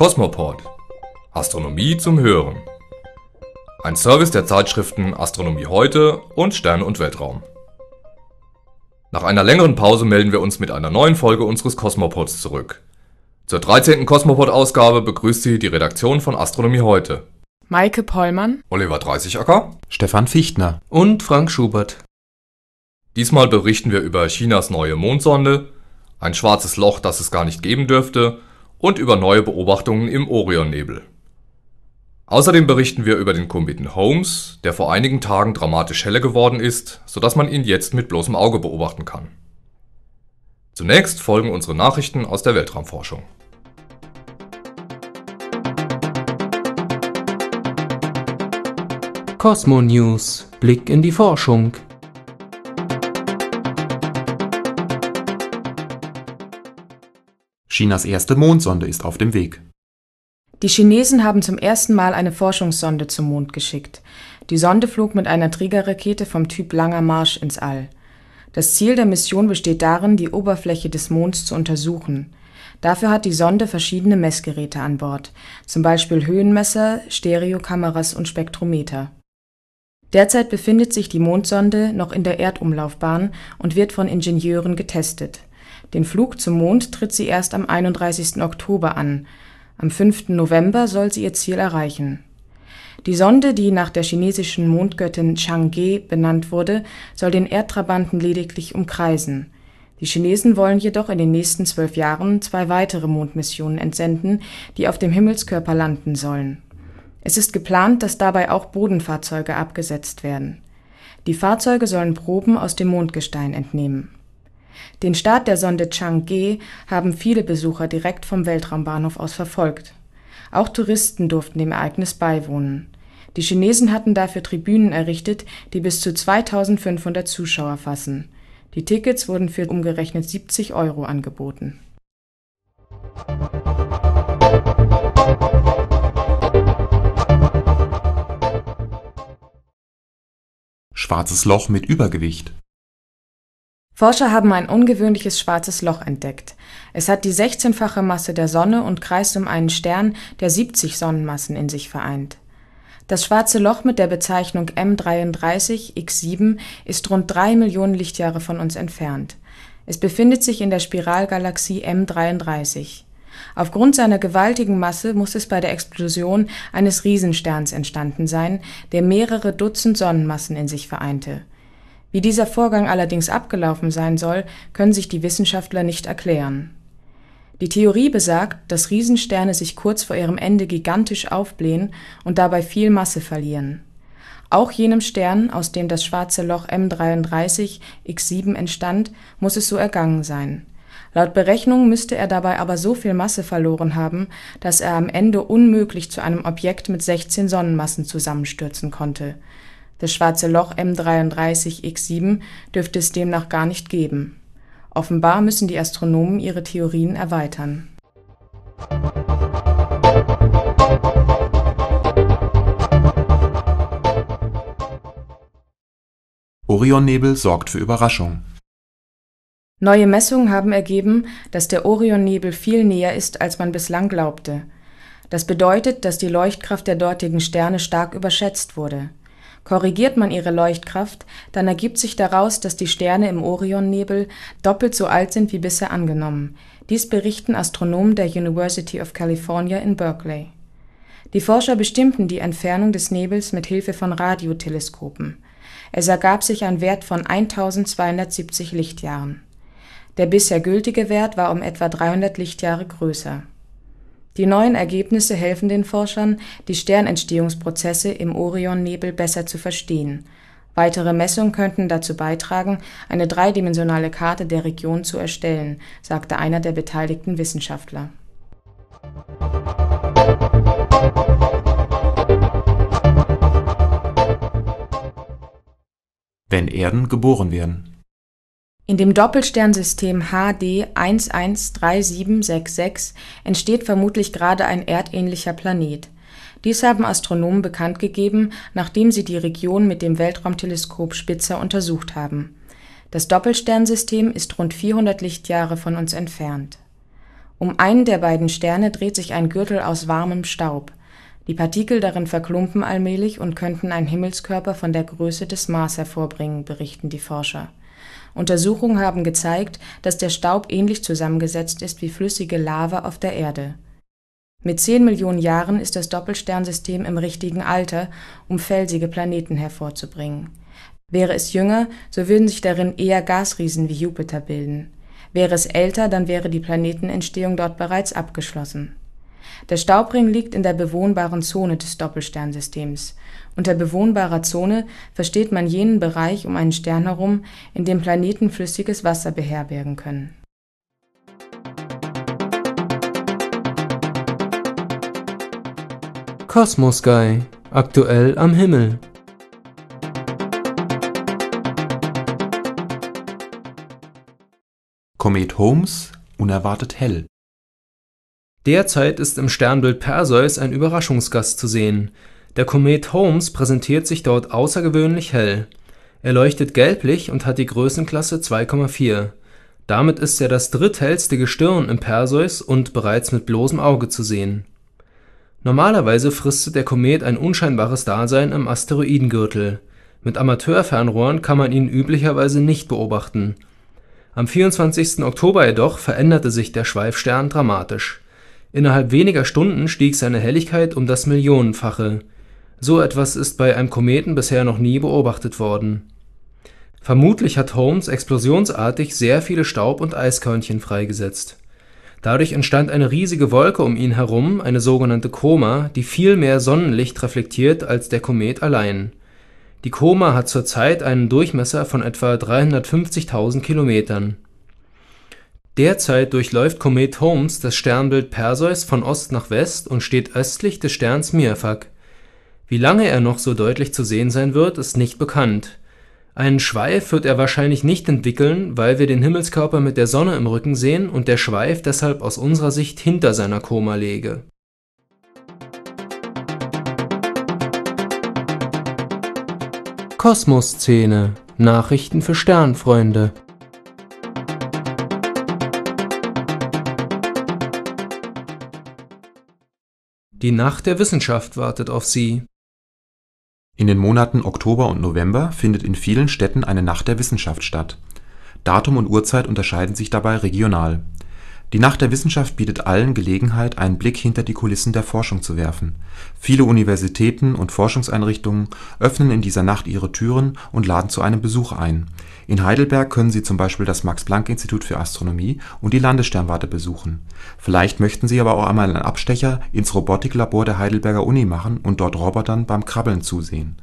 Kosmoport Astronomie zum Hören. Ein Service der Zeitschriften Astronomie heute und Stern und Weltraum. Nach einer längeren Pause melden wir uns mit einer neuen Folge unseres Kosmopods zurück. Zur 13. Kosmopod-Ausgabe begrüßt Sie die Redaktion von Astronomie heute. Maike Pollmann, Oliver Dreißigacker Stefan Fichtner. und Frank Schubert. Diesmal berichten wir über Chinas neue Mondsonde, ein schwarzes Loch, das es gar nicht geben dürfte, und über neue Beobachtungen im Orionnebel. Außerdem berichten wir über den Kometen Holmes, der vor einigen Tagen dramatisch heller geworden ist, sodass man ihn jetzt mit bloßem Auge beobachten kann. Zunächst folgen unsere Nachrichten aus der Weltraumforschung. Cosmo News. Blick in die Forschung. Chinas erste Mondsonde ist auf dem Weg. Die Chinesen haben zum ersten Mal eine Forschungssonde zum Mond geschickt. Die Sonde flog mit einer Trägerrakete vom Typ Langer Marsch ins All. Das Ziel der Mission besteht darin, die Oberfläche des Monds zu untersuchen. Dafür hat die Sonde verschiedene Messgeräte an Bord, zum Beispiel Höhenmesser, Stereokameras und Spektrometer. Derzeit befindet sich die Mondsonde noch in der Erdumlaufbahn und wird von Ingenieuren getestet. Den Flug zum Mond tritt sie erst am 31. Oktober an. Am 5. November soll sie ihr Ziel erreichen. Die Sonde, die nach der chinesischen Mondgöttin Chang'e benannt wurde, soll den Erdtrabanten lediglich umkreisen. Die Chinesen wollen jedoch in den nächsten zwölf Jahren zwei weitere Mondmissionen entsenden, die auf dem Himmelskörper landen sollen. Es ist geplant, dass dabei auch Bodenfahrzeuge abgesetzt werden. Die Fahrzeuge sollen Proben aus dem Mondgestein entnehmen. Den Start der Sonde Chang'e haben viele Besucher direkt vom Weltraumbahnhof aus verfolgt. Auch Touristen durften dem Ereignis beiwohnen. Die Chinesen hatten dafür Tribünen errichtet, die bis zu 2500 Zuschauer fassen. Die Tickets wurden für umgerechnet 70 Euro angeboten. Schwarzes Loch mit Übergewicht. Forscher haben ein ungewöhnliches schwarzes Loch entdeckt. Es hat die 16-fache Masse der Sonne und kreist um einen Stern, der 70 Sonnenmassen in sich vereint. Das schwarze Loch mit der Bezeichnung M33X7 ist rund drei Millionen Lichtjahre von uns entfernt. Es befindet sich in der Spiralgalaxie M33. Aufgrund seiner gewaltigen Masse muss es bei der Explosion eines Riesensterns entstanden sein, der mehrere Dutzend Sonnenmassen in sich vereinte. Wie dieser Vorgang allerdings abgelaufen sein soll, können sich die Wissenschaftler nicht erklären. Die Theorie besagt, dass Riesensterne sich kurz vor ihrem Ende gigantisch aufblähen und dabei viel Masse verlieren. Auch jenem Stern, aus dem das schwarze Loch M33 X7 entstand, muss es so ergangen sein. Laut Berechnungen müsste er dabei aber so viel Masse verloren haben, dass er am Ende unmöglich zu einem Objekt mit 16 Sonnenmassen zusammenstürzen konnte. Das schwarze Loch M33 X7 dürfte es demnach gar nicht geben. Offenbar müssen die Astronomen ihre Theorien erweitern. Orionnebel sorgt für Überraschung. Neue Messungen haben ergeben, dass der Orionnebel viel näher ist, als man bislang glaubte. Das bedeutet, dass die Leuchtkraft der dortigen Sterne stark überschätzt wurde. Korrigiert man ihre Leuchtkraft, dann ergibt sich daraus, dass die Sterne im Orionnebel doppelt so alt sind wie bisher angenommen. Dies berichten Astronomen der University of California in Berkeley. Die Forscher bestimmten die Entfernung des Nebels mit Hilfe von Radioteleskopen. Es ergab sich ein Wert von 1270 Lichtjahren. Der bisher gültige Wert war um etwa 300 Lichtjahre größer. Die neuen Ergebnisse helfen den Forschern, die Sternentstehungsprozesse im Orionnebel besser zu verstehen. Weitere Messungen könnten dazu beitragen, eine dreidimensionale Karte der Region zu erstellen, sagte einer der beteiligten Wissenschaftler. Wenn Erden geboren werden. In dem Doppelsternsystem HD 113766 entsteht vermutlich gerade ein erdähnlicher Planet. Dies haben Astronomen bekannt gegeben, nachdem sie die Region mit dem Weltraumteleskop Spitzer untersucht haben. Das Doppelsternsystem ist rund 400 Lichtjahre von uns entfernt. Um einen der beiden Sterne dreht sich ein Gürtel aus warmem Staub. Die Partikel darin verklumpen allmählich und könnten einen Himmelskörper von der Größe des Mars hervorbringen, berichten die Forscher. Untersuchungen haben gezeigt, dass der Staub ähnlich zusammengesetzt ist wie flüssige Lava auf der Erde. Mit zehn Millionen Jahren ist das Doppelsternsystem im richtigen Alter, um felsige Planeten hervorzubringen. Wäre es jünger, so würden sich darin eher Gasriesen wie Jupiter bilden. Wäre es älter, dann wäre die Planetenentstehung dort bereits abgeschlossen. Der Staubring liegt in der bewohnbaren Zone des Doppelsternsystems. Unter bewohnbarer Zone versteht man jenen Bereich um einen Stern herum, in dem Planeten flüssiges Wasser beherbergen können. Cosmos Guy. Aktuell am Himmel. Komet Holmes unerwartet hell. Derzeit ist im Sternbild Perseus ein Überraschungsgast zu sehen. Der Komet Holmes präsentiert sich dort außergewöhnlich hell. Er leuchtet gelblich und hat die Größenklasse 2,4. Damit ist er das dritthellste Gestirn im Perseus und bereits mit bloßem Auge zu sehen. Normalerweise fristet der Komet ein unscheinbares Dasein im Asteroidengürtel. Mit Amateurfernrohren kann man ihn üblicherweise nicht beobachten. Am 24. Oktober jedoch veränderte sich der Schweifstern dramatisch. Innerhalb weniger Stunden stieg seine Helligkeit um das Millionenfache. So etwas ist bei einem Kometen bisher noch nie beobachtet worden. Vermutlich hat Holmes explosionsartig sehr viele Staub und Eiskörnchen freigesetzt. Dadurch entstand eine riesige Wolke um ihn herum, eine sogenannte Koma, die viel mehr Sonnenlicht reflektiert als der Komet allein. Die Koma hat zurzeit einen Durchmesser von etwa 350.000 Kilometern. Derzeit durchläuft Komet Holmes das Sternbild Perseus von Ost nach West und steht östlich des Sterns Miafak. Wie lange er noch so deutlich zu sehen sein wird, ist nicht bekannt. Einen Schweif wird er wahrscheinlich nicht entwickeln, weil wir den Himmelskörper mit der Sonne im Rücken sehen und der Schweif deshalb aus unserer Sicht hinter seiner Koma läge. Kosmosszene. Nachrichten für Sternfreunde. Die Nacht der Wissenschaft wartet auf Sie. In den Monaten Oktober und November findet in vielen Städten eine Nacht der Wissenschaft statt. Datum und Uhrzeit unterscheiden sich dabei regional. Die Nacht der Wissenschaft bietet allen Gelegenheit, einen Blick hinter die Kulissen der Forschung zu werfen. Viele Universitäten und Forschungseinrichtungen öffnen in dieser Nacht ihre Türen und laden zu einem Besuch ein. In Heidelberg können Sie zum Beispiel das Max-Planck-Institut für Astronomie und die Landessternwarte besuchen. Vielleicht möchten Sie aber auch einmal einen Abstecher ins Robotiklabor der Heidelberger Uni machen und dort Robotern beim Krabbeln zusehen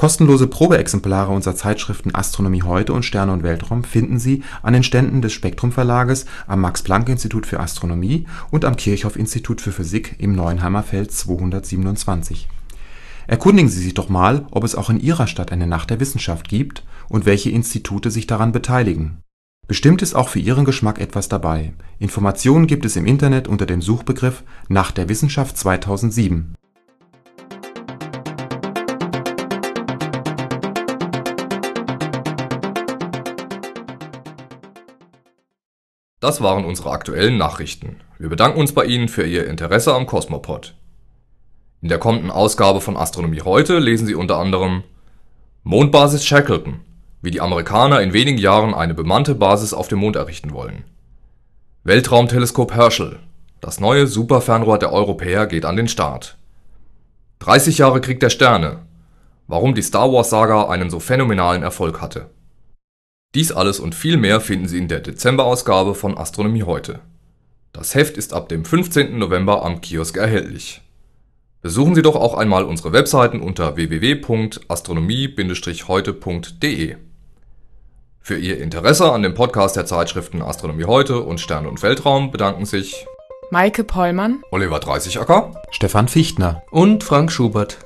Kostenlose Probeexemplare unserer Zeitschriften Astronomie heute und Sterne und Weltraum finden Sie an den Ständen des Spektrum Verlages, am Max-Planck-Institut für Astronomie und am Kirchhoff-Institut für Physik im Neuenheimer Feld 227. Erkundigen Sie sich doch mal, ob es auch in Ihrer Stadt eine Nacht der Wissenschaft gibt und welche Institute sich daran beteiligen. Bestimmt ist auch für Ihren Geschmack etwas dabei. Informationen gibt es im Internet unter dem Suchbegriff Nacht der Wissenschaft 2007 Das waren unsere aktuellen Nachrichten. Wir bedanken uns bei Ihnen für Ihr Interesse am Cosmopod. In der kommenden Ausgabe von Astronomie heute lesen Sie unter anderem Mondbasis Shackleton, wie die Amerikaner in wenigen Jahren eine bemannte Basis auf dem Mond errichten wollen. Weltraumteleskop Herschel, das neue Superfernrohr der Europäer geht an den Start. 30 Jahre Krieg der Sterne, warum die Star Wars Saga einen so phänomenalen Erfolg hatte. Dies alles und viel mehr finden Sie in der Dezemberausgabe von Astronomie heute. Das Heft ist ab dem 15. November am Kiosk erhältlich. Besuchen Sie doch auch einmal unsere Webseiten unter www.astronomie-heute.de. Für Ihr Interesse an dem Podcast der Zeitschriften Astronomie heute und Sterne und Weltraum bedanken sich Maike Pollmann, Oliver Dreißigacker, Stefan Fichtner Und Frank Schubert.